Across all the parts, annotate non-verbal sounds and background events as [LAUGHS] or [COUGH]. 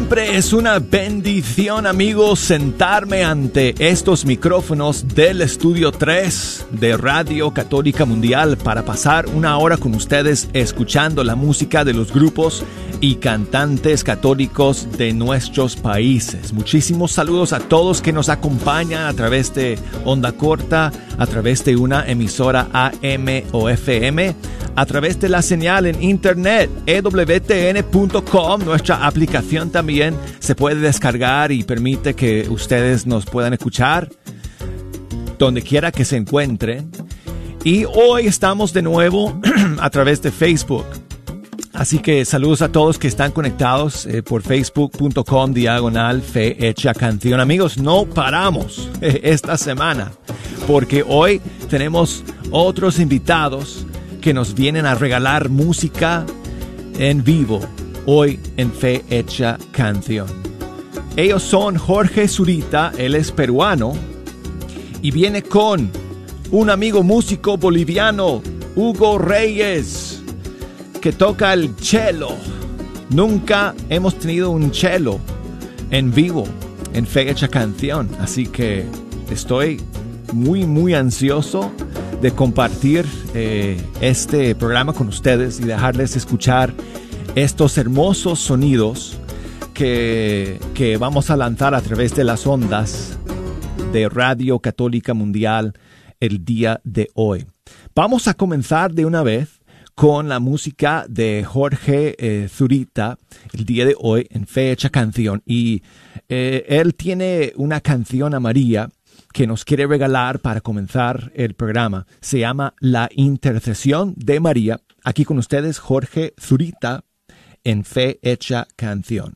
Siempre es una bendición, amigos, sentarme ante estos micrófonos del Estudio 3 de Radio Católica Mundial para pasar una hora con ustedes escuchando la música de los grupos y cantantes católicos de nuestros países. Muchísimos saludos a todos que nos acompañan a través de onda corta, a través de una emisora AM o FM, a través de la señal en internet ewtn.com, nuestra aplicación también se puede descargar y permite que ustedes nos puedan escuchar donde quiera que se encuentren. Y hoy estamos de nuevo [CLEARS THROAT] a través de Facebook. Así que saludos a todos que están conectados eh, por facebook.com diagonal fe hecha canción. Amigos, no paramos [LAUGHS] esta semana porque hoy tenemos otros invitados que nos vienen a regalar música en vivo hoy en Fe Hecha Canción. Ellos son Jorge Zurita, él es peruano, y viene con un amigo músico boliviano, Hugo Reyes, que toca el cello. Nunca hemos tenido un cello en vivo en Fe Hecha Canción, así que estoy muy, muy ansioso de compartir eh, este programa con ustedes y dejarles escuchar estos hermosos sonidos que, que vamos a lanzar a través de las ondas de Radio Católica Mundial el día de hoy. Vamos a comenzar de una vez con la música de Jorge eh, Zurita el día de hoy en fecha canción y eh, él tiene una canción a María que nos quiere regalar para comenzar el programa. Se llama La Intercesión de María. Aquí con ustedes Jorge Zurita en Fe Hecha Canción.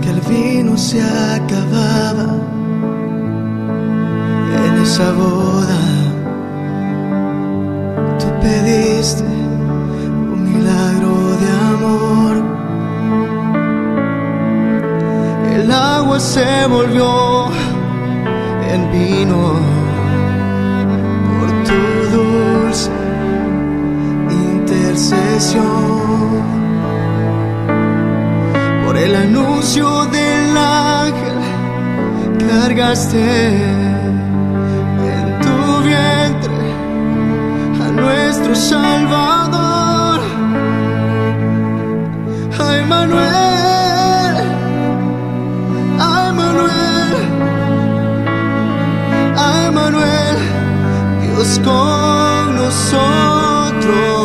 que el vino se acababa en esa boda. Tú pediste milagro de amor. El agua se volvió en vino por tu dulce intercesión por el anuncio del ángel cargaste en tu vientre a nuestro Salvador. Ay Manuel, ay Manuel, ay Manuel, Dios con nosotros.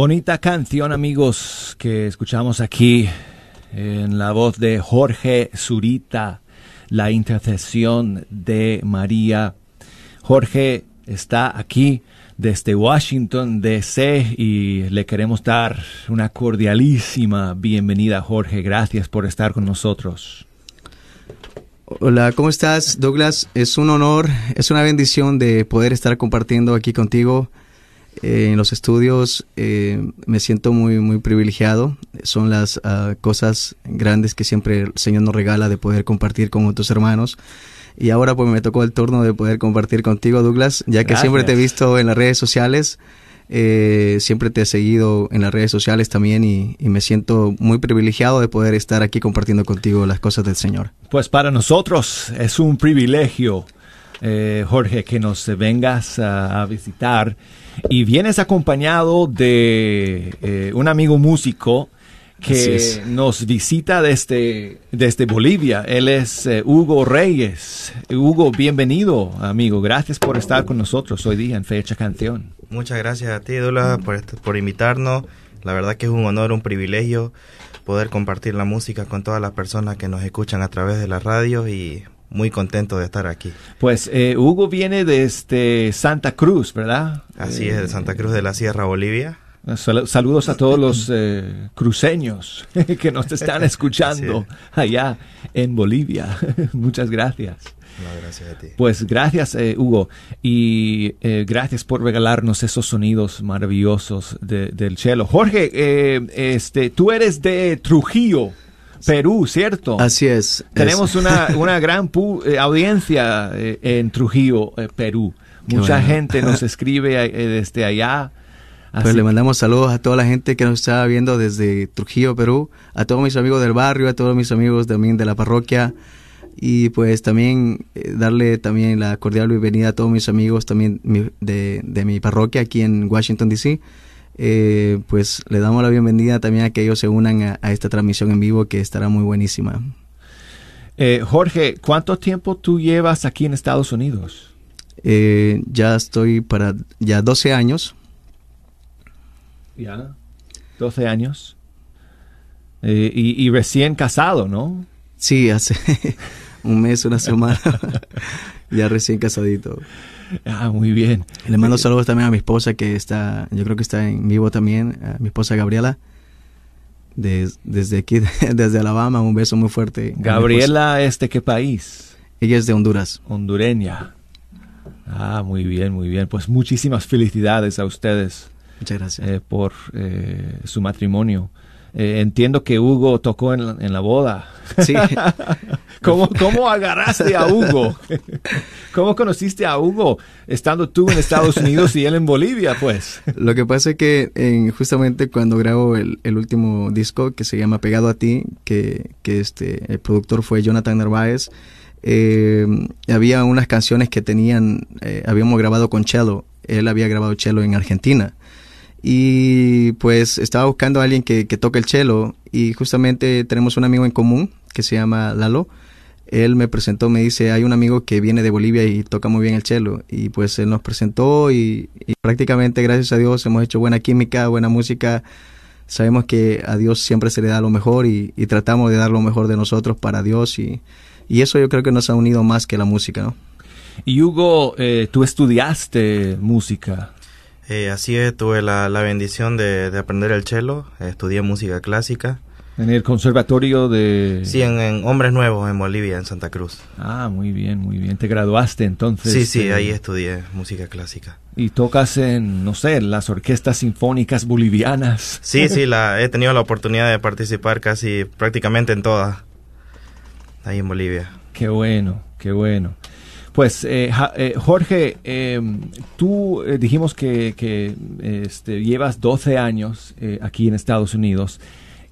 Bonita canción, amigos, que escuchamos aquí en la voz de Jorge Zurita, la intercesión de María. Jorge está aquí desde Washington, D.C. y le queremos dar una cordialísima bienvenida, Jorge. Gracias por estar con nosotros. Hola, ¿cómo estás, Douglas? Es un honor, es una bendición de poder estar compartiendo aquí contigo eh, en los estudios. Eh, me siento muy, muy privilegiado. Son las ah, cosas grandes que siempre el Señor nos regala de poder compartir con otros hermanos. Y ahora pues me tocó el turno de poder compartir contigo, Douglas, ya que siempre te he visto en las redes sociales. Eh, siempre te he seguido en las redes sociales también y, y, me siento muy privilegiado de poder estar aquí compartiendo contigo las cosas del Señor. Pues para nosotros es un privilegio, eh, Jorge, que nos vengas a, a, visitar y vienes acompañado de eh, un amigo músico que nos visita desde, desde Bolivia. Él es eh, Hugo Reyes. Hugo, bienvenido, amigo. Gracias por estar con nosotros hoy día en Fecha Canción. Muchas gracias a ti, Dula, por, por invitarnos. La verdad que es un honor, un privilegio poder compartir la música con todas las personas que nos escuchan a través de la radio y muy contento de estar aquí. Pues eh, Hugo viene desde Santa Cruz, ¿verdad? Así eh, es, de Santa Cruz de la Sierra, Bolivia. Saludos a todos los eh, cruceños [LAUGHS] que nos están escuchando allá en Bolivia. [LAUGHS] Muchas gracias. No, gracias a ti. Pues gracias, eh, Hugo. Y eh, gracias por regalarnos esos sonidos maravillosos de, del cello. Jorge, eh, este, tú eres de Trujillo. Perú, ¿cierto? Así es. Tenemos es. Una, una gran eh, audiencia eh, en Trujillo, eh, Perú. Qué Mucha bueno. gente nos [LAUGHS] escribe desde allá. Pues le mandamos saludos a toda la gente que nos está viendo desde Trujillo, Perú, a todos mis amigos del barrio, a todos mis amigos también de la parroquia y pues también darle también la cordial bienvenida a todos mis amigos también de, de mi parroquia aquí en Washington DC. Eh, pues le damos la bienvenida también a que ellos se unan a, a esta transmisión en vivo que estará muy buenísima. Eh, Jorge, ¿cuánto tiempo tú llevas aquí en Estados Unidos? Eh, ya estoy para ya 12 años. Ya. 12 años. Eh, y, y recién casado, ¿no? Sí, hace [LAUGHS] un mes, una semana, [LAUGHS] ya recién casadito. [LAUGHS] Ah, muy bien. Y le mando saludos también a mi esposa que está, yo creo que está en vivo también, a mi esposa Gabriela, des- desde aquí, [LAUGHS] desde Alabama, un beso muy fuerte. Gabriela, ¿es de qué país? Ella es de Honduras. Hondureña. Ah, muy bien, muy bien. Pues muchísimas felicidades a ustedes Muchas gracias. eh, por eh, su matrimonio. Eh, entiendo que Hugo tocó en la, en la boda. Sí. [LAUGHS] ¿Cómo, ¿Cómo agarraste a Hugo? ¿Cómo conociste a Hugo estando tú en Estados Unidos y él en Bolivia, pues? Lo que pasa es que en- justamente cuando grabo el, el último disco que se llama Pegado a ti, que, que este, el productor fue Jonathan Narváez, eh, había unas canciones que tenían, eh, habíamos grabado con cello, él había grabado cello en Argentina. Y pues estaba buscando a alguien que, que toque el cello y justamente tenemos un amigo en común que se llama Lalo. Él me presentó, me dice, hay un amigo que viene de Bolivia y toca muy bien el cello. Y pues él nos presentó y, y prácticamente gracias a Dios hemos hecho buena química, buena música. Sabemos que a Dios siempre se le da lo mejor y, tratamos de dar lo mejor de nosotros para Dios y, y eso yo creo que nos ha unido más que la música. Y Hugo, eh, tú estudiaste música. Eh, así es, tuve la, la bendición de, de aprender el cello, estudié música clásica. En el conservatorio de... Sí, en, en Hombres Nuevos, en Bolivia, en Santa Cruz. Ah, muy bien, muy bien. Te graduaste entonces. Sí, sí, eh, ahí estudié música clásica. Y tocas en, no sé, las orquestas sinfónicas bolivianas. Sí, sí, la, he tenido la oportunidad de participar casi prácticamente en todas, ahí en Bolivia. Qué bueno, qué bueno. Pues, eh, Ja- eh, Jorge, eh, tú eh, dijimos que, que, este, llevas 12 años eh, aquí en Estados Unidos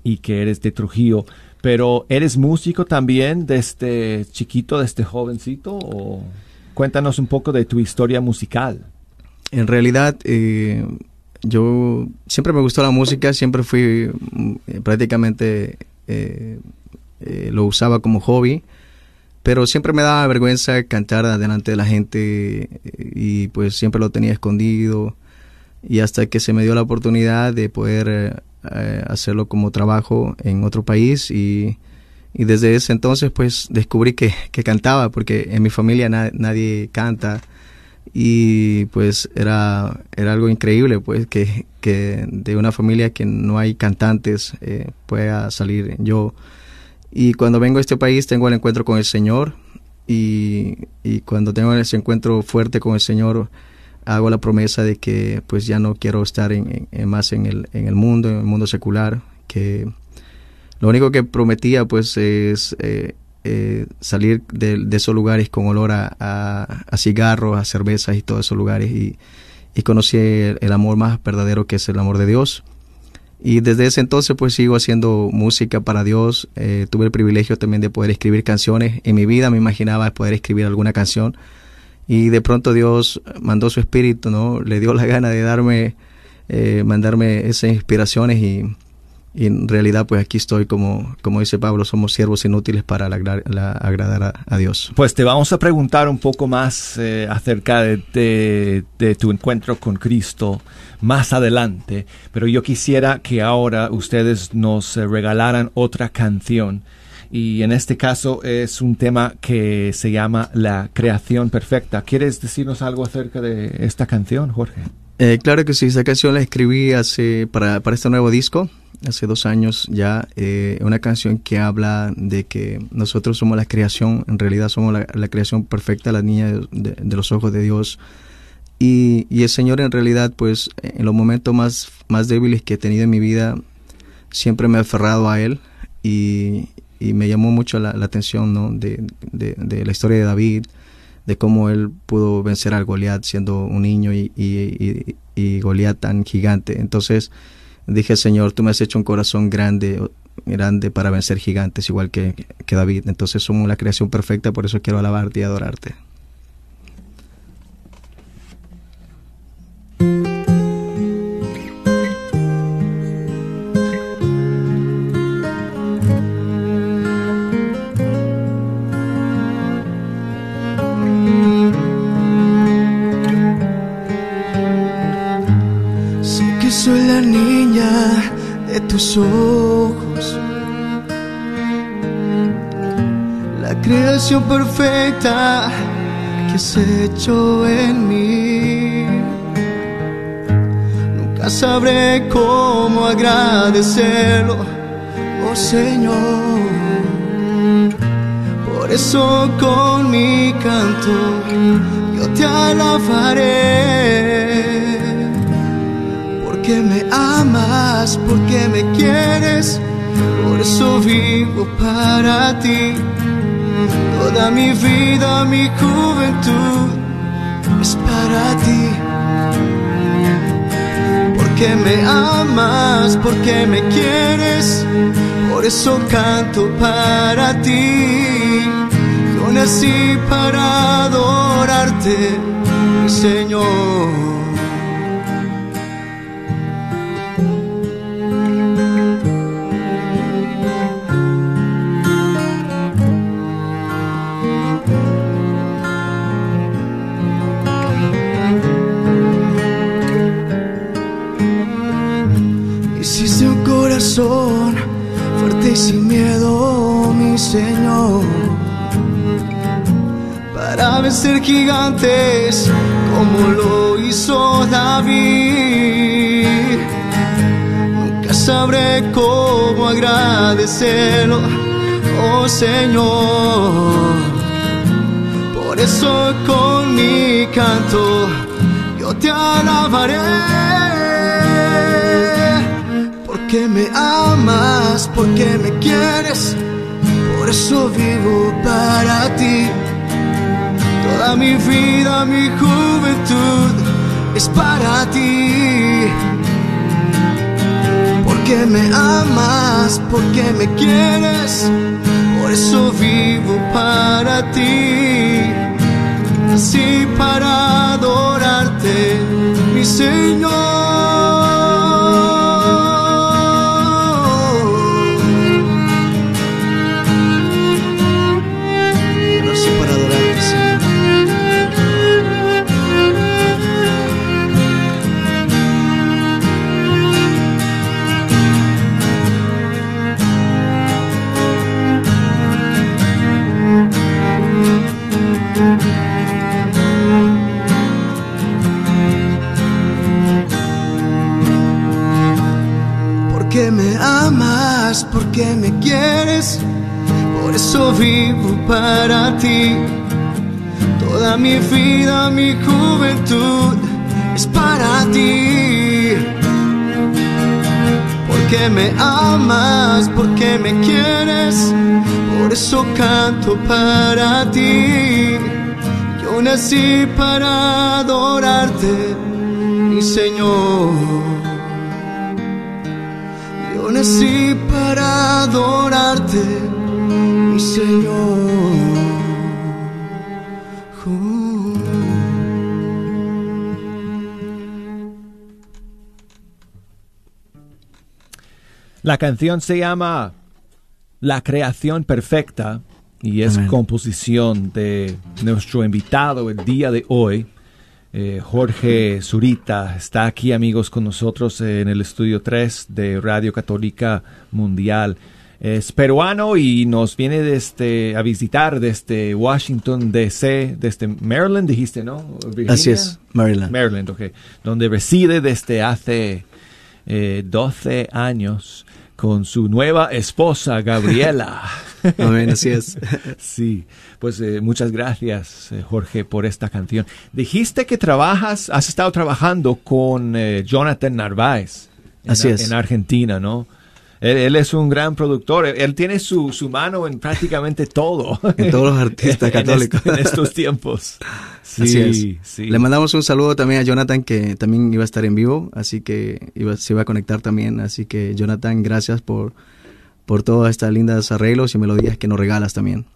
y que eres de Trujillo, Pero ¿eres músico también desde chiquito, desde jovencito? O cuéntanos un poco de tu historia musical. En realidad, eh, yo siempre me gustó la música, siempre fui mm, prácticamente lo usaba como hobby, pero siempre me daba vergüenza cantar delante de la gente y pues siempre lo tenía escondido y hasta que se me dio la oportunidad de poder eh, hacerlo como trabajo en otro país y, desde ese entonces pues descubrí que, cantaba porque en mi familia nadie canta y pues era, era algo increíble pues que, de una familia que no hay cantantes eh, pueda salir yo y cuando vengo a este país tengo el encuentro con el Señor y, y cuando tengo ese encuentro fuerte con el Señor hago la promesa de que pues ya no quiero estar en, más en el, en el mundo, en el mundo secular, que lo único que prometía pues es eh, eh, salir de, esos lugares con olor a, a, cigarros, a cervezas y todos esos lugares y, y conocí el, amor más verdadero que es el amor de Dios. Y desde ese entonces pues sigo haciendo música para Dios. Eh, tuve el privilegio también de poder escribir canciones. En mi vida me imaginaba poder escribir alguna canción y de pronto Dios mandó su espíritu, ¿no? Le dio la gana de darme, eh, mandarme esas inspiraciones y, en realidad pues aquí estoy como, como dice Pablo, somos siervos inútiles para agradar a, Dios. Pues te vamos a preguntar un poco más eh, acerca de, de, tu encuentro con Cristo más adelante, pero yo quisiera que ahora ustedes nos eh, regalaran otra canción y en este caso es un tema que se llama La creación perfecta. ¿Quieres decirnos algo acerca de esta canción, Jorge? Eh, claro que sí, esta canción la escribí hace para, para este nuevo disco, hace dos años ya, eh, una canción que habla de que nosotros somos la creación, en realidad somos la, creación perfecta, la niña de, los ojos de Dios. Y, y, el Señor en realidad, pues en los momentos más, más débiles que he tenido en mi vida, siempre me ha aferrado a Él y, y me llamó mucho la, atención ¿no? de, de, la historia de David, de cómo él pudo vencer al Goliat siendo un niño y, y, y, Goliat tan gigante. Entonces dije, Señor, tú me has hecho un corazón grande, grande para vencer gigantes, igual que, que David. Entonces somos la creación perfecta, por eso quiero alabarte y adorarte. Tus ojos. La creación perfecta que has hecho en mí. Nunca sabré cómo agradecerlo, oh Señor. Por eso con mi canto yo te alabaré porque me amas, porque me quieres, por eso vivo para ti. Toda mi vida, mi juventud es para ti. Porque me amas, porque me quieres, por eso canto para ti. Yo nací para adorarte, Señor. Vencer gigantes como lo hizo David. Nunca sabré cómo agradecerlo, oh Señor. Por eso con mi canto yo te alabaré porque me amas, porque me quieres, por eso vivo para ti. Toda mi vida, mi juventud es para ti. porque me amas, porque me quieres, por eso vivo para ti, así para adorarte, mi Señor. Porque me quieres, por eso vivo para ti. Toda mi vida, mi juventud es para ti. Porque me amas, porque me quieres, por eso canto para ti. Yo nací para adorarte, mi Señor nací para adorarte, mi Señor. La canción se llama La creación perfecta y es composición de nuestro invitado el día de hoy, eh, Jorge Zurita está aquí, amigos, con nosotros en el estudio 3 de Radio Católica Mundial. Es peruano y nos viene desde, a visitar desde Washington, D.C., desde Maryland, dijiste, ¿no? Así es, Maryland. Maryland, ok. Donde reside desde hace eh, 12 años con su nueva esposa, Gabriela. [LAUGHS] [LAUGHS] Amén, así es. [LAUGHS] sí, pues eh, muchas gracias, eh, Jorge, por esta canción. Dijiste que trabajas, has estado trabajando con eh, Jonathan Narváez. En, así es. En Argentina, ¿no? Él, es un gran productor. Él, tiene su, su, mano en prácticamente todo. [LAUGHS] En todos los artistas católicos. en, estos tiempos. Sí, sí. Le mandamos un saludo también a Jonathan, que también iba a estar en vivo, así que iba, se iba a conectar también. Así que, Jonathan, gracias por por todas estas lindas arreglos y melodías que nos regalas también.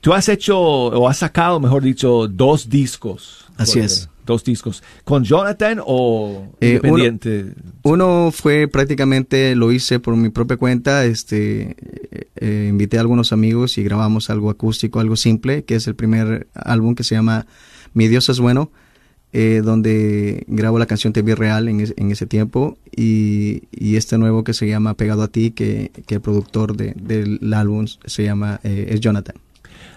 Tú has hecho, o has sacado, mejor dicho, dos discos. Así es. Dos discos. ¿Con Jonathan o eh, independiente? Uno, fue prácticamente, lo hice por mi propia cuenta. Este, eh, invité a algunos amigos y grabamos algo acústico, algo simple, que es el primer álbum que se llama Mi Dios es Bueno. Eh, donde grabo la canción Te vi real en, en ese tiempo y, y, este nuevo que se llama Pegado a ti, que, que el productor de, del álbum se llama eh, es Jonathan.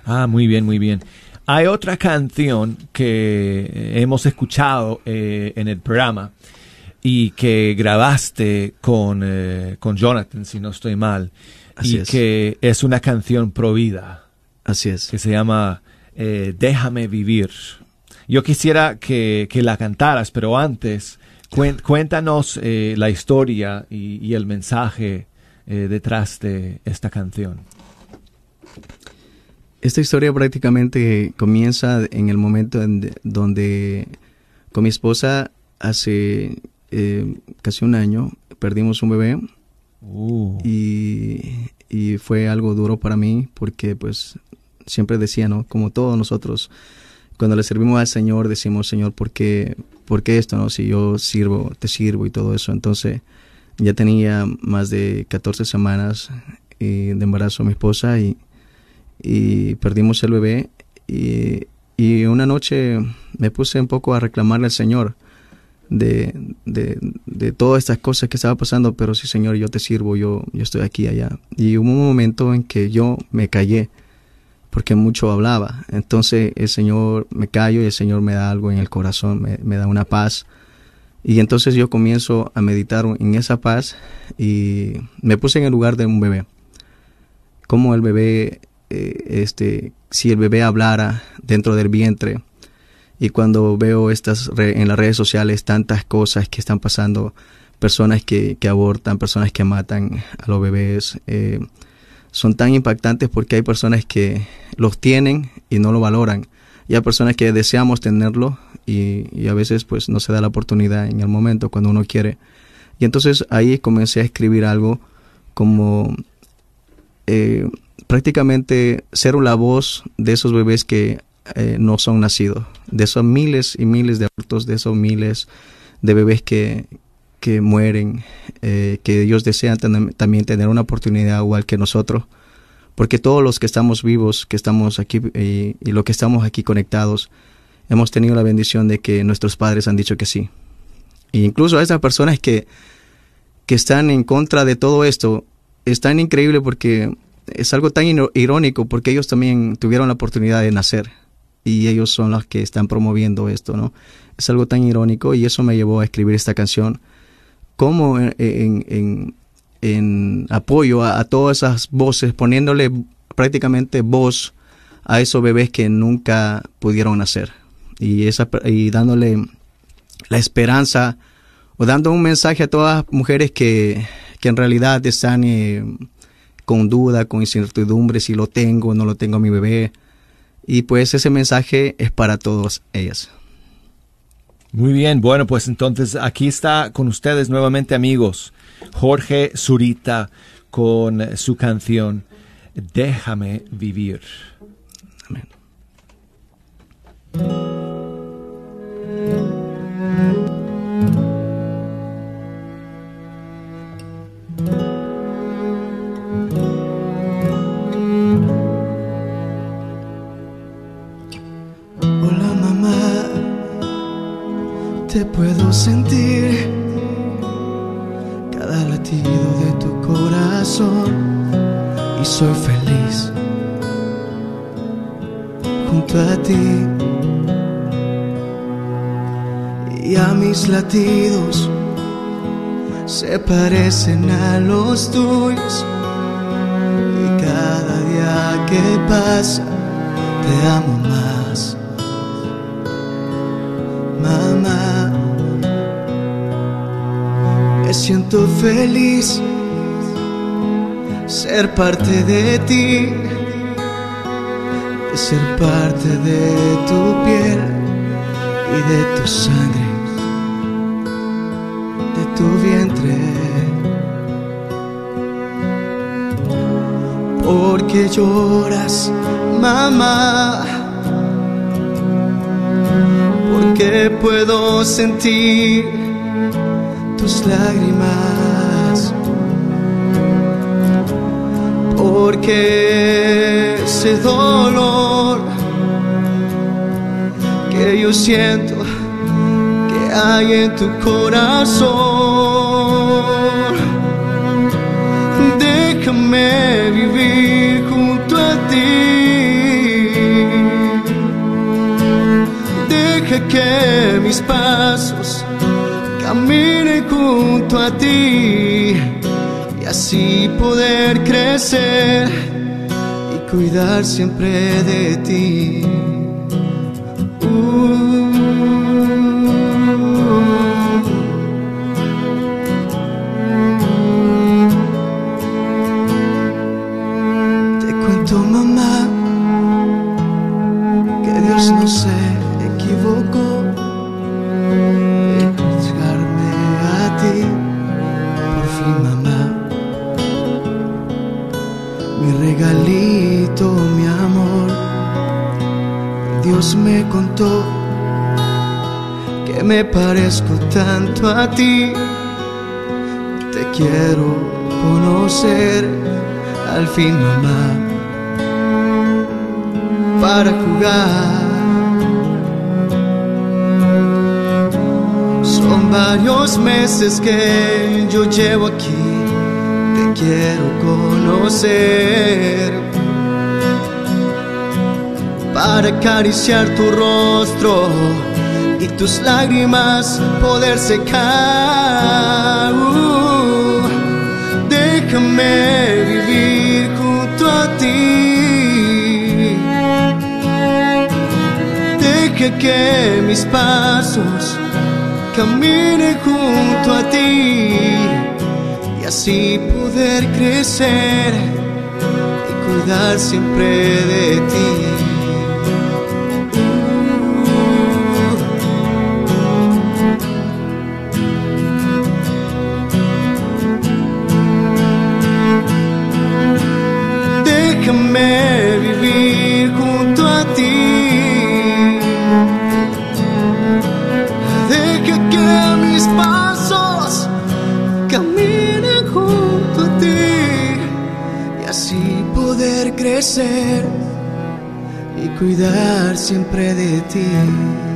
Ah, muy bien, muy bien. Hay otra canción que hemos escuchado eh, en el programa y que grabaste con, con Jonathan, si no estoy mal, Así y que es una canción pro vida. Así es. Que se llama Déjame vivir. Yo quisiera que, la cantaras, pero antes, cuéntanos eh, la historia y, el mensaje eh, detrás de esta canción. Esta historia prácticamente comienza en el momento en donde con mi esposa hace eh, casi un año perdimos un bebé uh. y, y, fue algo duro para mí porque pues siempre decía, ¿no? Como todos nosotros, cuando le servimos al Señor, decimos, Señor, ¿por qué, ¿por qué esto? No? Si yo sirvo, te sirvo y todo eso. Entonces, ya tenía más de 14 semanas eh, de embarazo mi esposa y, y perdimos el bebé. Y, y, una noche me puse un poco a reclamarle al Señor de, de, de, todas estas cosas que estaba pasando, pero sí, Señor, yo te sirvo, yo, yo estoy aquí allá. Y hubo un momento en que yo me callé porque mucho hablaba. Entonces el Señor me callo y el Señor me da algo en el corazón, me, da una paz. Y entonces yo comienzo a meditar en esa paz y me puse en el lugar de un bebé. Como el bebé, eh, este, si el bebé hablara dentro del vientre. Y cuando veo estas en las redes sociales tantas cosas que están pasando, personas que, que abortan, personas que matan a los bebés, eh, son tan impactantes porque hay personas que los tienen y no lo valoran. Y hay personas que deseamos tenerlo y, a veces pues no se da la oportunidad en el momento cuando uno quiere. Y entonces ahí comencé a escribir algo como eh, prácticamente ser la voz de esos bebés que eh, no son nacidos, de esos miles y miles de abortos, de esos miles de bebés que, que mueren, eh, que ellos desean también tener una oportunidad igual que nosotros, porque todos los que estamos vivos, que estamos aquí y, y los que estamos aquí conectados, hemos tenido la bendición de que nuestros padres han dicho que sí. E incluso a esas personas que, que están en contra de todo esto, es tan increíble porque es algo tan irónico porque ellos también tuvieron la oportunidad de nacer y ellos son los que están promoviendo esto, ¿no? Es algo tan irónico y eso me llevó a escribir esta canción como en, apoyo a, todas esas voces, poniéndole prácticamente voz a esos bebés que nunca pudieron nacer y, esa, y dándole la esperanza o dando un mensaje a todas las mujeres que, que en realidad están eh, con duda, con incertidumbre si lo tengo o no lo tengo a mi bebé. Y pues ese mensaje es para todas ellas. Muy bien, bueno, pues entonces aquí está con ustedes nuevamente amigos Jorge Zurita con su canción Déjame vivir. Amén. Te puedo sentir. Cada latido de tu corazón. Y soy feliz junto a ti. Y a mis latidos se parecen a los tuyos. Y cada día que pasa te amo más. Mamá. Siento feliz ser parte de ti, de ser parte de tu piel y de tu sangre, de tu vientre. Porque lloras, mamá que puedo sentir tus lágrimas. Porque ese dolor que yo siento que hay en tu corazón, déjame vivir junto a ti. que mis pasos caminen junto a ti y así poder crecer y cuidar siempre de ti. A ti. Te quiero conocer al fin mamá para jugar varios meses que yo llevo aquí, te quiero conocer. Para acariciar tu rostro tus lágrimas poder secar. Uh, déjame vivir junto a ti. Deja que mis pasos camine junto a ti y así poder crecer y cuidar siempre de ti. Permíteme vivir junto a ti. Deja que mis pasos caminen junto a ti y así poder crecer y cuidar siempre de ti.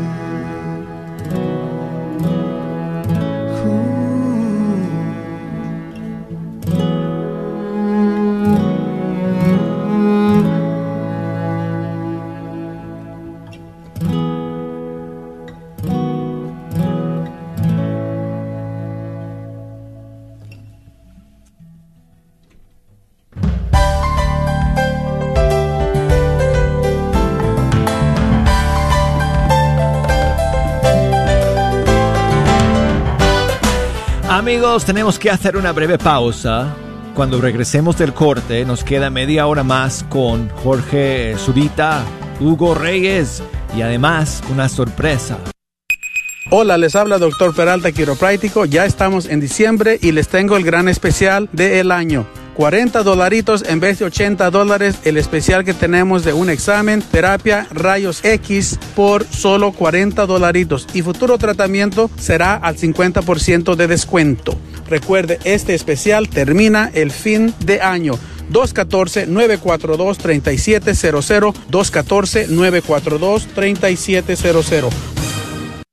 Amigos, tenemos que hacer una breve pausa. Cuando regresemos del corte, nos queda media hora más con Jorge Zurita, Hugo Reyes y además una sorpresa. Hola, les habla Doctor Peralta Quiropráctico. Ya estamos en diciembre y les tengo el gran especial del año. 40 dolaritos en vez de 80 dólares el especial que tenemos de un examen, terapia, rayos X por solo 40 dolaritos y futuro tratamiento será al 50% de descuento. Recuerde, este especial termina el fin de año. 214-942-3700, 214-942-3700.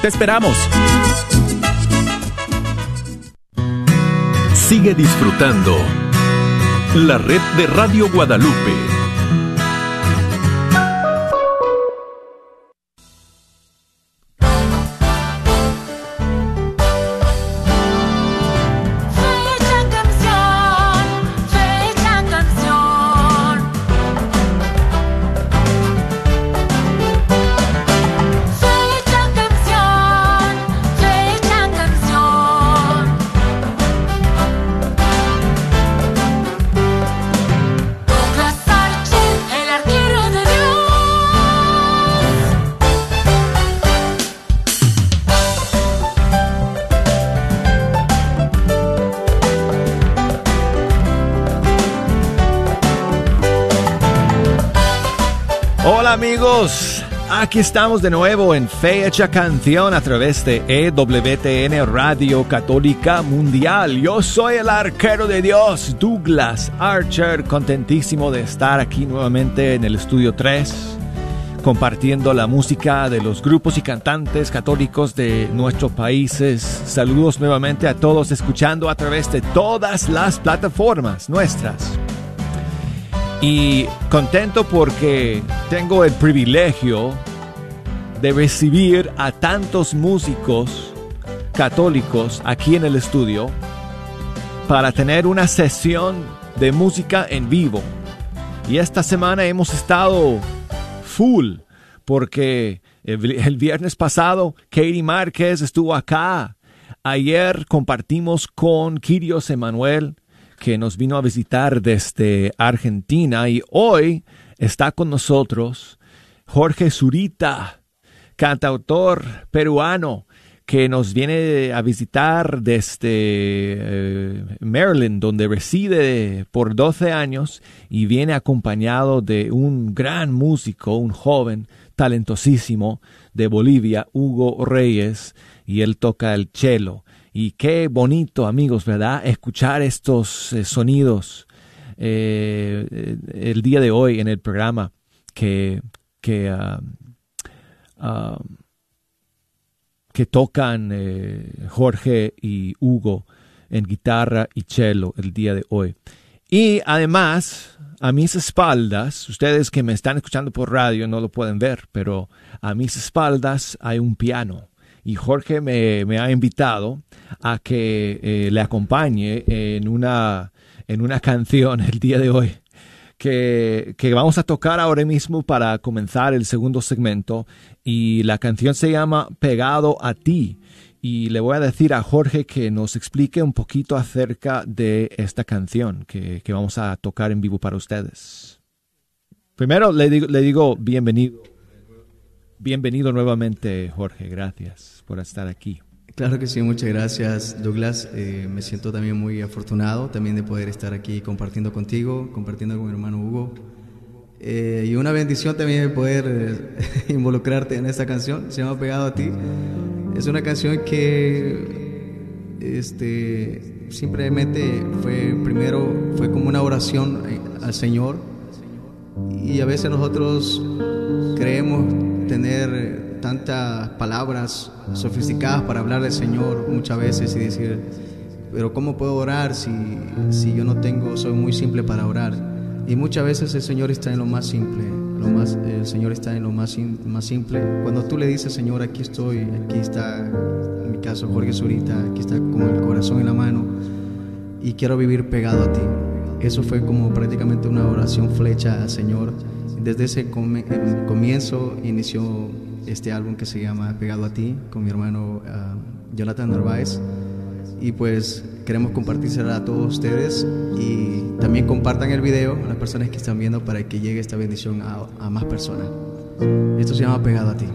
¡Te esperamos! Sigue disfrutando la red de Radio Guadalupe. Aquí estamos de nuevo en Fecha Canción a través de EWTN Radio Católica Mundial. Yo soy el arquero de Dios, Douglas Archer, contentísimo de estar aquí nuevamente en el estudio 3 compartiendo la música de los grupos y cantantes católicos de nuestros países. Saludos nuevamente a todos escuchando a través de todas las plataformas nuestras. Y contento porque tengo el privilegio de recibir a tantos músicos católicos aquí en el estudio para tener una sesión de música en vivo. Y esta semana hemos estado full porque el, viernes pasado Katie Márquez estuvo acá. Ayer compartimos con Kirios Emanuel que nos vino a visitar desde Argentina y hoy está con nosotros Jorge Zurita, cantautor peruano que nos viene a visitar desde eh, Maryland, donde reside por 12 años y viene acompañado de un gran músico, un joven talentosísimo de Bolivia, Hugo Reyes, y él toca el cello. Y qué bonito, amigos, ¿verdad? Escuchar estos eh, sonidos eh, el día de hoy en el programa que, que, ah, que tocan eh, Jorge y Hugo en guitarra y cello el día de hoy. Y además, a mis espaldas, ustedes que me están escuchando por radio no lo pueden ver, pero a mis espaldas hay un piano y Jorge me, ha invitado a que eh, le acompañe en una, en una canción el día de hoy que, que, vamos a tocar ahora mismo para comenzar el segundo segmento y la canción se llama Pegado a ti y le voy a decir a Jorge que nos explique un poquito acerca de esta canción que, que vamos a tocar en vivo para ustedes. Primero le digo, le digo bienvenido. Bienvenido nuevamente, Jorge. Gracias por estar aquí. Claro que sí, muchas gracias, Douglas. Eh, me siento también muy afortunado también de poder estar aquí compartiendo contigo, compartiendo con mi hermano Hugo. Eh, y una bendición también de poder eh, [LAUGHS] involucrarte en esta canción. Se llama Pegado a ti. Es una canción que este, simplemente fue primero fue como una oración al Señor y a veces nosotros creemos tener tantas palabras sofisticadas para hablar del Señor muchas veces y decir, pero ¿cómo puedo orar si, si yo no tengo, soy muy simple para orar? Y muchas veces el Señor está en lo más simple, lo más, el Señor está en lo más, más simple. Cuando tú le dices, Señor, aquí estoy, aquí está, en mi caso Jorge Zurita, aquí está con el corazón en la mano y quiero vivir pegado a ti. Eso fue como prácticamente una oración flecha al Señor desde ese comienzo inició este álbum que se llama Pegado a ti con mi hermano ah, Jonathan Narváez y pues queremos compartírselo a todos ustedes y también compartan el video a las personas que están viendo para que llegue esta bendición a, a más personas. Esto se llama Pegado a ti.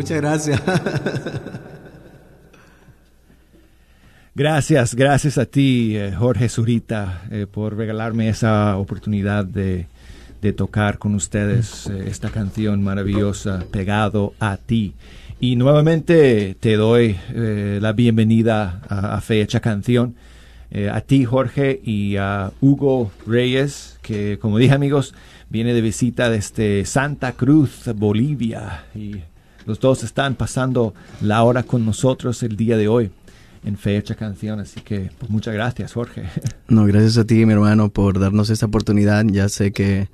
Muchas gracias. [LAUGHS] Gracias, gracias a ti, eh, Jorge Zurita, eh, por regalarme esa oportunidad de, de tocar con ustedes eh, esta canción maravillosa, Pegado a ti. Y nuevamente te doy la bienvenida a, a Fecha Canción, a ti, Jorge, y a Hugo Reyes, que como dije, amigos, viene de visita desde Santa Cruz, Bolivia. Y los dos están pasando la hora con nosotros el día de hoy en Fecha Canción. Así que pues, muchas gracias, Jorge. [LAUGHS] No, gracias a ti, mi hermano, por darnos esta oportunidad. Ya sé que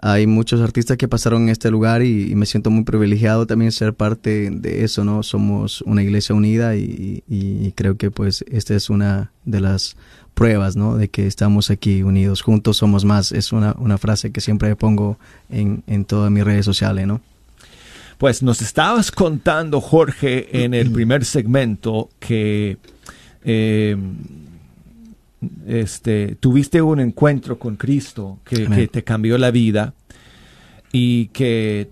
hay muchos artistas que pasaron en este lugar y, me siento muy privilegiado también ser parte de eso, ¿no? Somos una iglesia unida y, y- y creo que pues esta es una de las pruebas, ¿no? De que estamos aquí unidos, juntos somos más. Es una, una frase que siempre pongo en, en todas mis redes sociales, ¿no? Pues nos estabas contando, Jorge, en el primer segmento que eh, este, tuviste un encuentro con Cristo que, te cambió la vida y que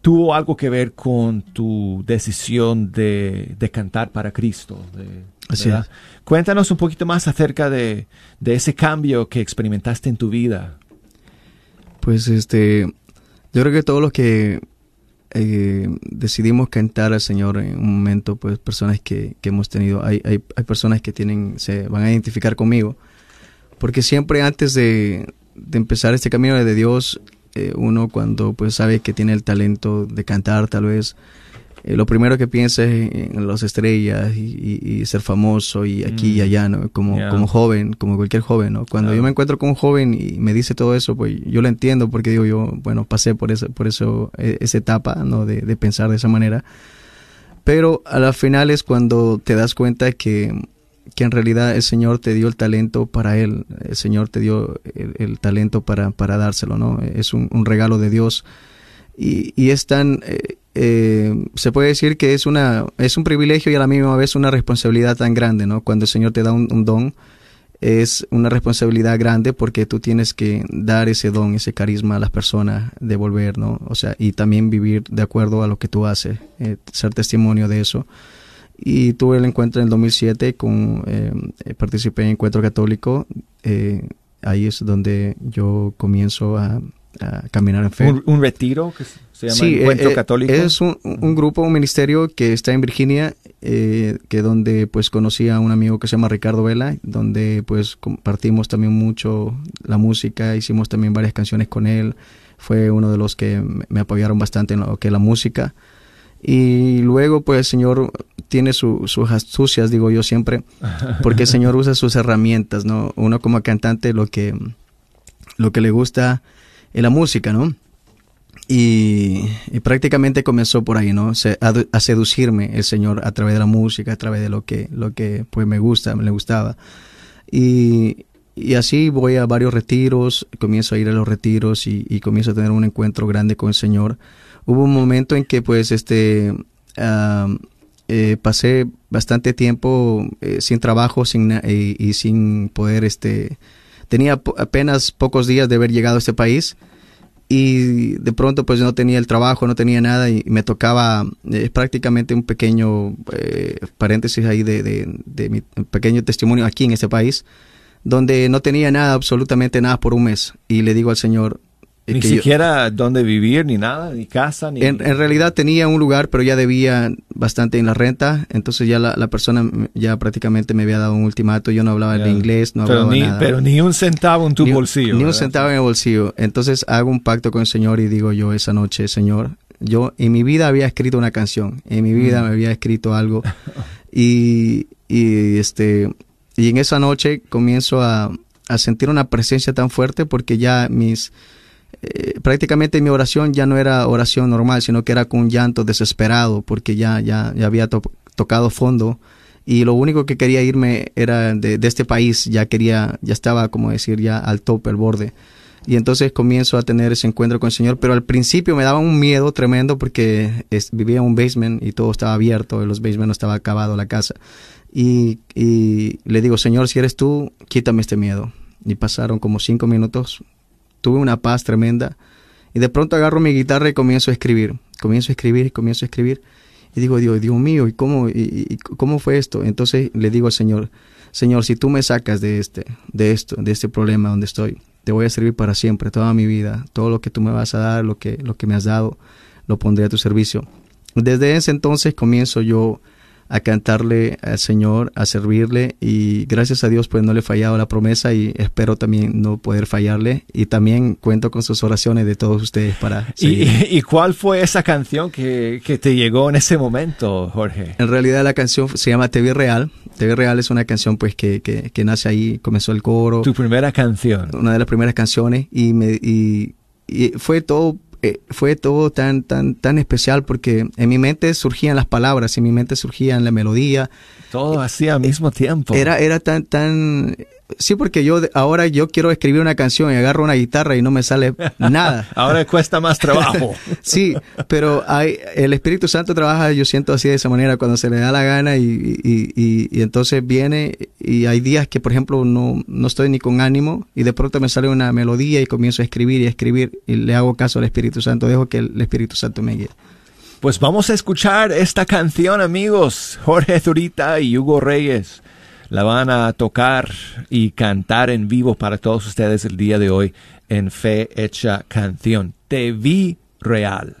tuvo algo que ver con tu decisión de, de cantar para Cristo. de- Así ¿verdad? Cuéntanos un poquito más acerca de, de ese cambio que experimentaste en tu vida. Pues este, yo creo que todos los que eh, decidimos cantar al Señor en un momento, pues personas que, que hemos tenido, hay, hay, hay personas que tienen, se van a identificar conmigo, porque siempre antes de, de empezar este camino de Dios, eh, uno cuando pues sabe que tiene el talento de cantar tal vez, eh, lo primero que piensa es en las estrellas y, y- y ser famoso y aquí y Mm. allá, ¿no? Como, Yeah. como joven, como cualquier joven, ¿no? Cuando yo me encuentro con un joven y me dice todo eso, pues yo lo entiendo porque digo yo, bueno, pasé por eso, por eso, eh, esa etapa, ¿no? De, de pensar de esa manera. Pero a la final es cuando te das cuenta que, que en realidad el Señor te dio el talento para Él, el Señor te dio el, el talento para, para dárselo, ¿no? Es un, un regalo de Dios y, y es tan, eh, eh, se puede decir que es, una, es un privilegio y a la misma vez una responsabilidad tan grande, ¿no? Cuando el Señor te da un, don, es una responsabilidad grande porque tú tienes que dar ese don, ese carisma a las personas, devolver, ¿no? O sea, y también vivir de acuerdo a lo que tú haces, eh, ser testimonio de eso. Y tuve el encuentro en el 2007, con, eh, participé en Encuentro Católico, eh, ahí es donde yo comienzo a, a caminar en fe. Un, un retiro que se llama Sí, Encuentro eh, eh, Católico. Es un, un grupo, un ministerio que está en Virginia, eh, que donde pues conocí a un amigo que se llama Ricardo Vela, donde pues compartimos también mucho la música, hicimos también varias canciones con él, fue uno de los que me- me apoyaron bastante en lo que es la música. Y luego pues el Señor tiene su- sus astucias, digo yo siempre, [LAUGHS] porque el Señor usa sus herramientas, ¿no? Uno como cantante lo que, lo que le gusta es la música, ¿no? Y, y prácticamente comenzó por ahí, ¿no? A, seducirme el Señor a través de la música, a través de lo que, lo que pues me gusta, me gustaba. Y, así voy a varios retiros, comienzo a ir a los retiros y, comienzo a tener un encuentro grande con el Señor. Hubo un momento en que pues este eh, pasé bastante tiempo eh, sin trabajo sin y sin poder este tenía apenas pocos días de haber llegado a este país y de pronto pues no tenía el trabajo, no tenía nada y me tocaba eh, prácticamente un pequeño eh, paréntesis ahí de, de, de mi pequeño testimonio aquí en este país, donde no tenía nada, absolutamente nada por un mes. Y le digo al Señor Ni que yo- siquiera dónde vivir, ni nada, ni casa, ni... en, en realidad tenía un lugar, pero ya debía bastante en la renta, entonces ya la, la persona ya prácticamente me había dado un ultimato, yo no hablaba Ya. el inglés, no pero hablaba ni, nada. Pero ni un centavo en tu Ni un- bolsillo. Ni un ¿verdad? centavo en el bolsillo. Entonces hago un pacto con el Señor y digo yo esa noche, Señor, yo en mi vida había escrito una canción, en mi vida Mm. me había escrito algo [LAUGHS] y, y este y en esa noche comienzo a, a sentir una presencia tan fuerte porque ya mis eh, prácticamente mi oración ya no era oración normal, sino que era con un llanto desesperado porque ya ya, ya había to- tocado fondo y lo único que quería irme era de, de este país, ya quería, ya estaba como decir ya al tope, al borde. Y entonces comienzo a tener ese encuentro con el Señor, pero al principio me daba un miedo tremendo porque vivía en un basement y todo estaba abierto, en los basements no estaba acabado la casa. Y, y le digo, Señor, si eres tú, quítame este miedo. Y pasaron como cinco minutos, tuve una paz tremenda y de pronto agarro mi guitarra y comienzo a escribir, comienzo a escribir y comienzo a escribir y digo, Dios, Dios mío, ¿y cómo, y, cómo fue esto? Entonces le digo al Señor, Señor, si tú me sacas de este, de esto, de este problema donde estoy, te voy a servir para siempre, toda mi vida, todo lo que tú me vas a dar, lo que, lo que me has dado, lo pondré a tu servicio. Desde ese entonces comienzo yo a cantarle al Señor, a servirle y gracias a Dios pues no le he fallado la promesa y espero también no poder fallarle y también cuento con sus oraciones de todos ustedes para [LAUGHS] ¿Y, seguir. y cuál fue esa canción que, que te llegó en ese momento, Jorge? En realidad la canción se llama Te vi real. Te vi real es una canción pues que, que, que nace ahí, comenzó el coro. Tu primera canción. Una de las primeras canciones y me y, y fue todo eh, fue todo tan tan tan especial porque en mi mente surgían las palabras, en mi mente surgían la melodía. Todo así al mismo tiempo. Era era tan tan sí porque yo ahora yo quiero escribir una canción y agarro una guitarra y no me sale [LAUGHS] nada. Ahora cuesta más trabajo. [LAUGHS] Sí, pero hay, el Espíritu Santo trabaja, yo siento así de esa manera, cuando se le da la gana y, y, y- y entonces viene y hay días que, por ejemplo, no, no estoy ni con ánimo y de pronto me sale una melodía y comienzo a escribir y a escribir y le hago caso al Espíritu Santo, dejo que el Espíritu Santo me guíe. Pues vamos a escuchar esta canción, amigos. Jorge Zurita y Hugo Reyes la van a tocar y cantar en vivo para todos ustedes el día de hoy en Fe Hecha Canción. Te vi real.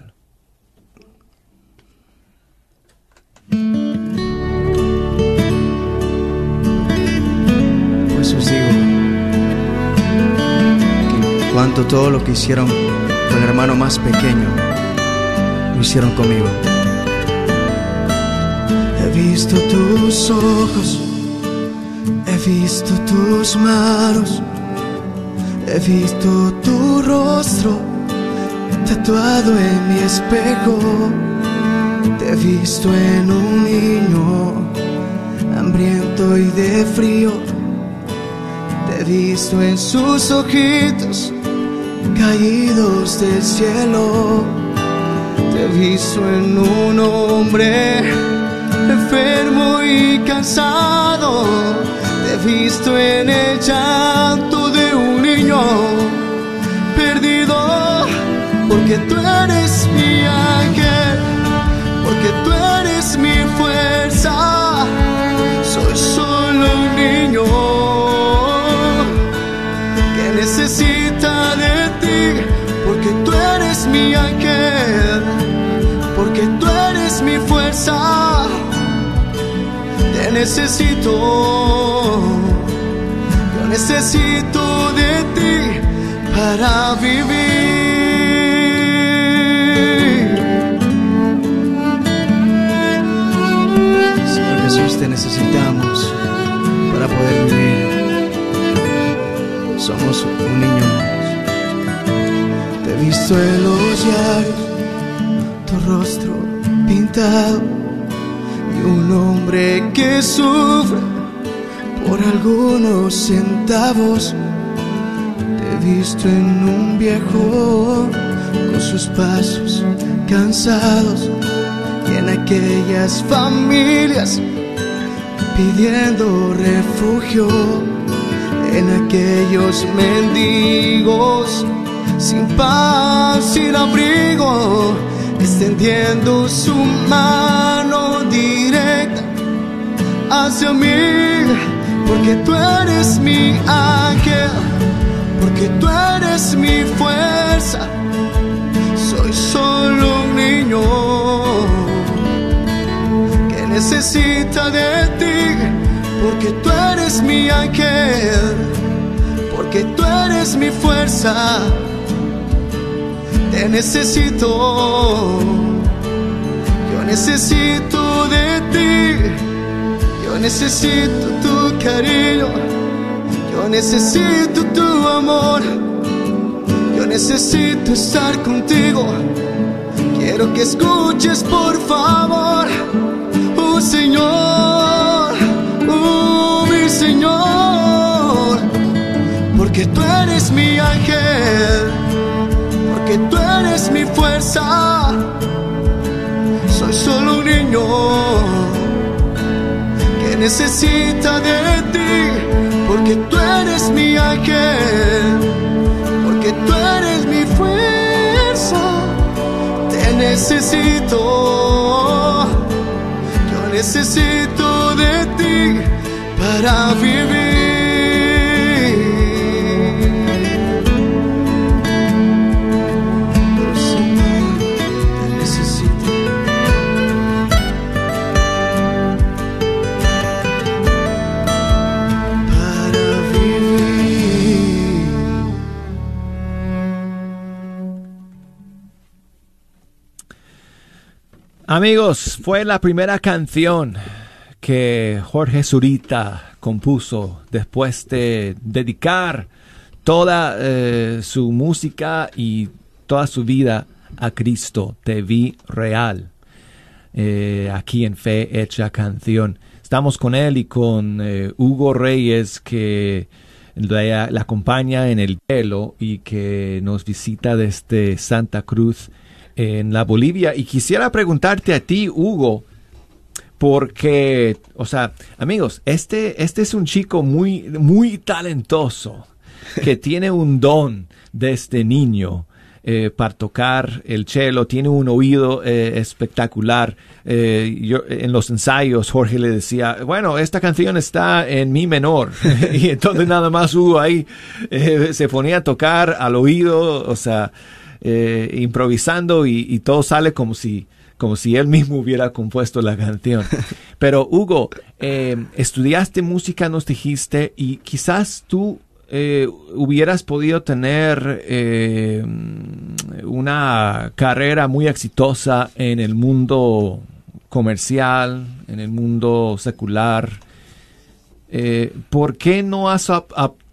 Pues os digo que cuanto todo lo que hicieron con el hermano más pequeño, lo hicieron conmigo. He visto tus ojos, he visto tus manos, he visto tu rostro tatuado en mi espejo. Te he visto en un niño hambriento y de frío. Te he visto en sus ojitos caídos del cielo. Te he visto en un hombre enfermo y cansado. Te he visto en el llanto de un niño perdido. Porque tú eres mi ángel, porque tú eres mi fuerza. Soy solo un niño que necesita de ti, porque tú eres mi ángel, porque tú eres mi fuerza. Necesito, yo necesito de ti para vivir. Señor Jesús, te necesitamos para poder vivir. Somos un niño. Te he visto diarios, tu rostro pintado y un hombre que sufre por algunos centavos. Te he visto en un viejo con sus pasos cansados y en aquellas familias pidiendo refugio en aquellos mendigos sin paz, sin abrigo, extendiendo su mano directa hacia mí, porque tú eres mi ángel, porque tú eres mi fuerza, soy solo un niño que necesita de ti, porque tú eres mi ángel, porque tú eres mi fuerza. Te necesito, yo necesito de ti, yo necesito tu cariño, yo necesito tu amor, yo necesito estar contigo, quiero que escuches por favor, oh Señor, oh mi Señor, porque tú eres mi ángel. Que tú eres mi fuerza. Niño que necesita de ti, porque tú eres mi ángel, porque tú eres mi fuerza. Te necesito, yo necesito de ti para vivir. Amigos, fue la primera canción que Jorge Zurita compuso después de dedicar toda eh, su música y toda su vida a Cristo. Te vi real. Eh, aquí en Fe Hecha Canción. Estamos con él y con eh, Hugo Reyes que le acompaña en el pelo y que nos visita desde Santa Cruz en la Bolivia. Y quisiera preguntarte a ti, Hugo, porque, o sea, amigos, este, este es un chico muy, muy talentoso, que [LAUGHS] tiene un don desde este niño. Eh, para tocar el cello, tiene un oído eh, espectacular. Eh, yo, en los ensayos Jorge le decía, bueno, esta canción está en mi menor. [LAUGHS] y entonces nada más Hugo ahí se ponía a tocar al oído, o sea, eh, improvisando y, todo sale como si, como si él mismo hubiera compuesto la canción. [LAUGHS] Pero Hugo, eh, estudiaste música, nos dijiste, y quizás tú eh, hubieras podido tener una carrera muy exitosa en el mundo comercial, en el mundo secular. ¿Por qué no has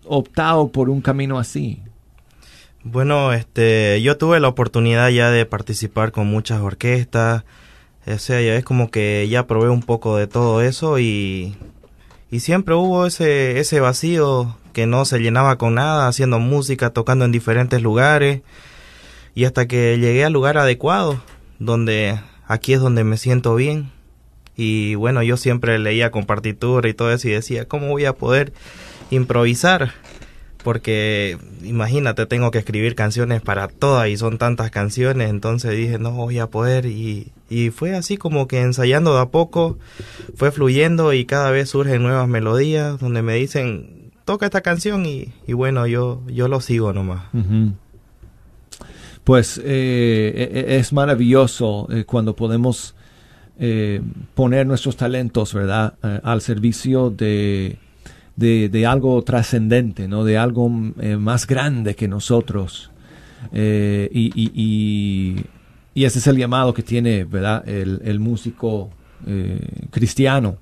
optado por un camino así? Bueno, este, yo tuve la oportunidad ya de participar con muchas orquestas, o sea, ya es como que ya probé un poco de todo eso y, y siempre hubo ese, ese vacío que no se llenaba con nada, haciendo música, tocando en diferentes lugares y hasta que llegué al lugar adecuado, donde aquí es donde me siento bien y bueno, yo siempre leía con partitura y todo eso y decía, ¿cómo voy a poder improvisar? Porque imagínate, tengo que escribir canciones para todas y son tantas canciones, entonces dije, no voy a poder y, y fue así como que ensayando de a poco, fue fluyendo y cada vez surgen nuevas melodías donde me dicen, toca esta canción y, y bueno, yo, yo lo sigo nomás. Pues eh, e, e, es maravilloso eh, cuando podemos eh, poner nuestros talentos, ¿verdad?, al servicio de de, de algo trascendente, ¿no? de algo eh, más grande que nosotros. Eh, y, y, y, ese es el llamado que tiene ¿verdad? El, el músico eh, cristiano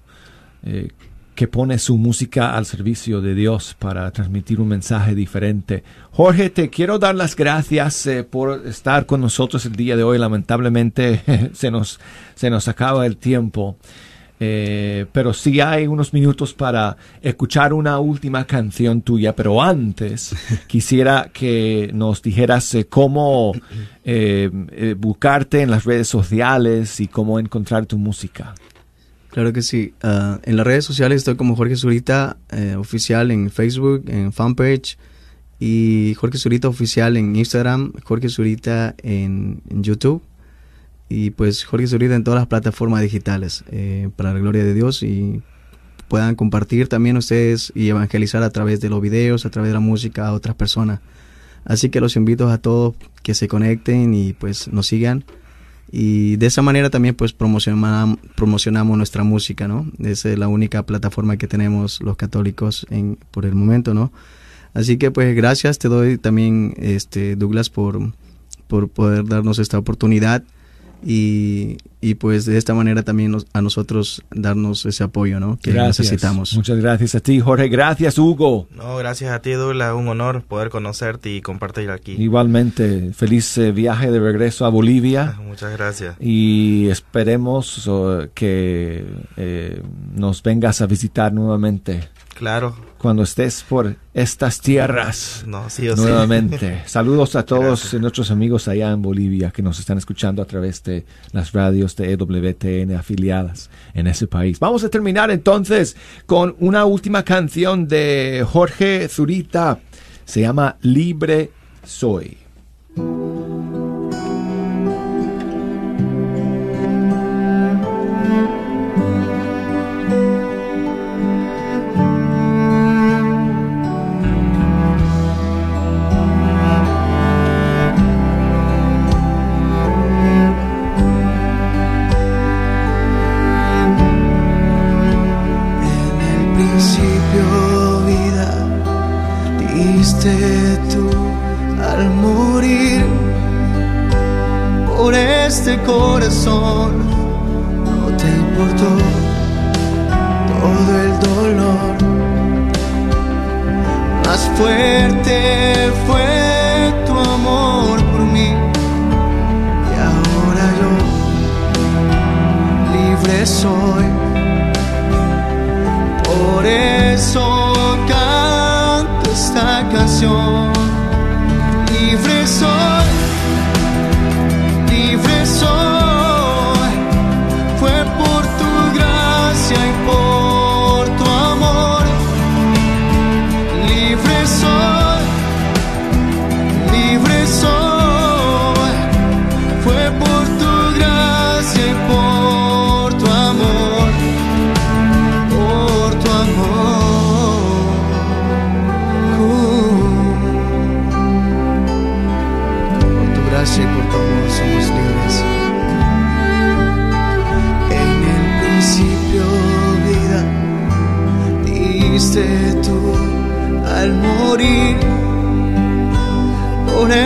que pone su música al servicio de Dios para transmitir un mensaje diferente. Jorge, te quiero dar las gracias por estar con nosotros el día de hoy. Lamentablemente [LAUGHS] se nos, se nos acaba el tiempo. Eh, pero sí hay unos minutos para escuchar una última canción tuya, pero antes [LAUGHS] quisiera que nos dijeras eh, cómo eh, eh, buscarte en las redes sociales y cómo encontrar tu música. Claro que sí. Ah, en las redes sociales estoy como Jorge Zurita oficial en Facebook, en fanpage y Jorge Zurita oficial en Instagram, Jorge Zurita en, en YouTube y pues Jorge Zurita en todas las plataformas digitales eh, para la gloria de Dios y puedan compartir también ustedes y evangelizar a través de los videos, a través de la música a otras personas. Así que los invito a todos que se conecten y pues nos sigan y de esa manera también pues promocionam- promocionamos nuestra música, ¿no? Esa es la única plataforma que tenemos los católicos en, por el momento, ¿no? Así que pues gracias te doy también este Douglas por, por poder darnos esta oportunidad y, y pues de esta manera también nos- a nosotros darnos ese apoyo, ¿no? Que necesitamos. Muchas gracias a ti, Jorge. Gracias, Hugo. No, gracias a ti, Douglas. Un honor poder conocerte y compartir aquí. Igualmente, feliz eh, viaje de regreso a Bolivia. [LAUGHS] Muchas gracias. y esperemos oh, que eh, nos vengas a visitar nuevamente Claro. cuando estés por estas tierras No, sí o sí. nuevamente. [LAUGHS] Saludos a todos nuestros amigos allá en Bolivia que nos están escuchando a través de las radios de EWTN afiliadas en ese país. Vamos a terminar entonces con una última canción de Jorge Zurita. Se llama Libre Soy.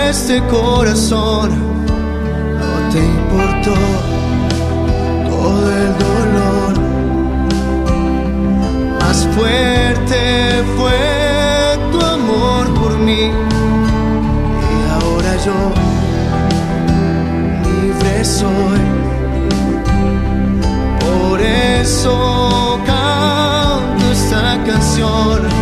Este corazón. No te importó todo el dolor más fuerte fue tu amor por mí. Y ahora yo libre soy. Por eso canto esta canción.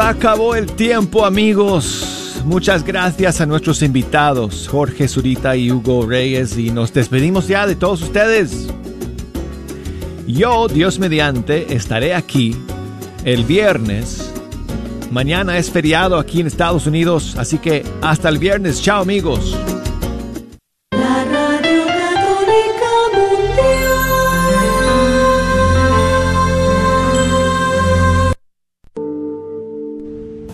Acabó el tiempo, amigos. Muchas gracias a nuestros invitados, Jorge Zurita y Hugo Reyes, y nos despedimos ya de todos ustedes. Yo, Dios mediante, estaré aquí el viernes. Mañana es feriado aquí en Estados Unidos, así que hasta el viernes. Chao, amigos.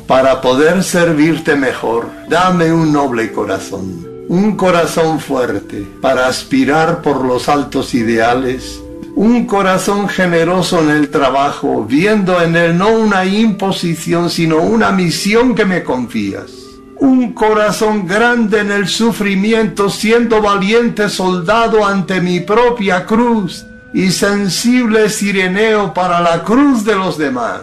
Para poder servirte mejor, dame un noble corazón, un corazón fuerte para aspirar por los altos ideales, un corazón generoso en el trabajo, viendo en él no una imposición, sino una misión que me confías. Un corazón grande en el sufrimiento, siendo valiente soldado ante mi propia cruz y sensible sireneo para la cruz de los demás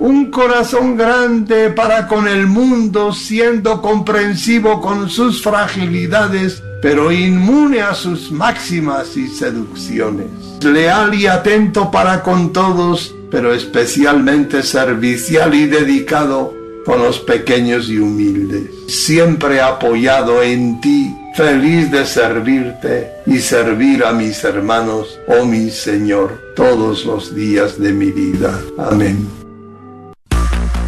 un corazón grande para con el mundo, siendo comprensivo con sus fragilidades, pero inmune a sus máximas y seducciones. Leal y atento para con todos, pero especialmente servicial y dedicado con los pequeños y humildes. Siempre apoyado en ti, feliz de servirte y servir a mis hermanos, oh mi Señor, todos los días de mi vida. Amén.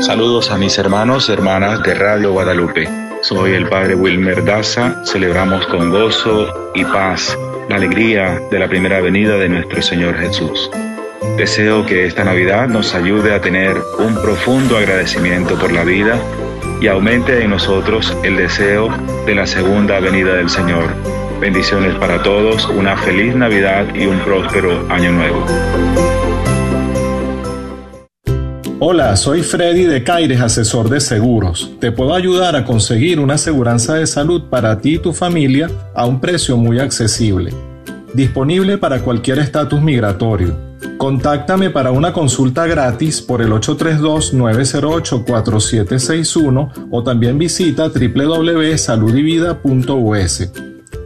Saludos a mis hermanos hermanas de Radio Guadalupe. Soy el Padre Wilmer Daza. Celebramos con gozo y paz la alegría de la primera venida de nuestro Señor Jesús. Deseo que esta Navidad nos ayude a tener un profundo agradecimiento por la vida y aumente en nosotros el deseo de la segunda venida del Señor. Bendiciones para todos, una feliz Navidad y un próspero año nuevo. Hola, soy Freddy de Caires, asesor de seguros. Te puedo ayudar a conseguir una aseguranza de salud para ti y tu familia a un precio muy accesible. Disponible para cualquier estatus migratorio. Contáctame para una consulta gratis por el 832-908-4761 o también visita www.saludivida.us.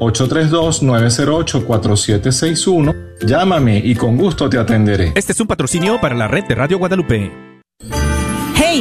832-908-4761. Llámame y con gusto te atenderé. Este es un patrocinio para la red de Radio Guadalupe. Hey,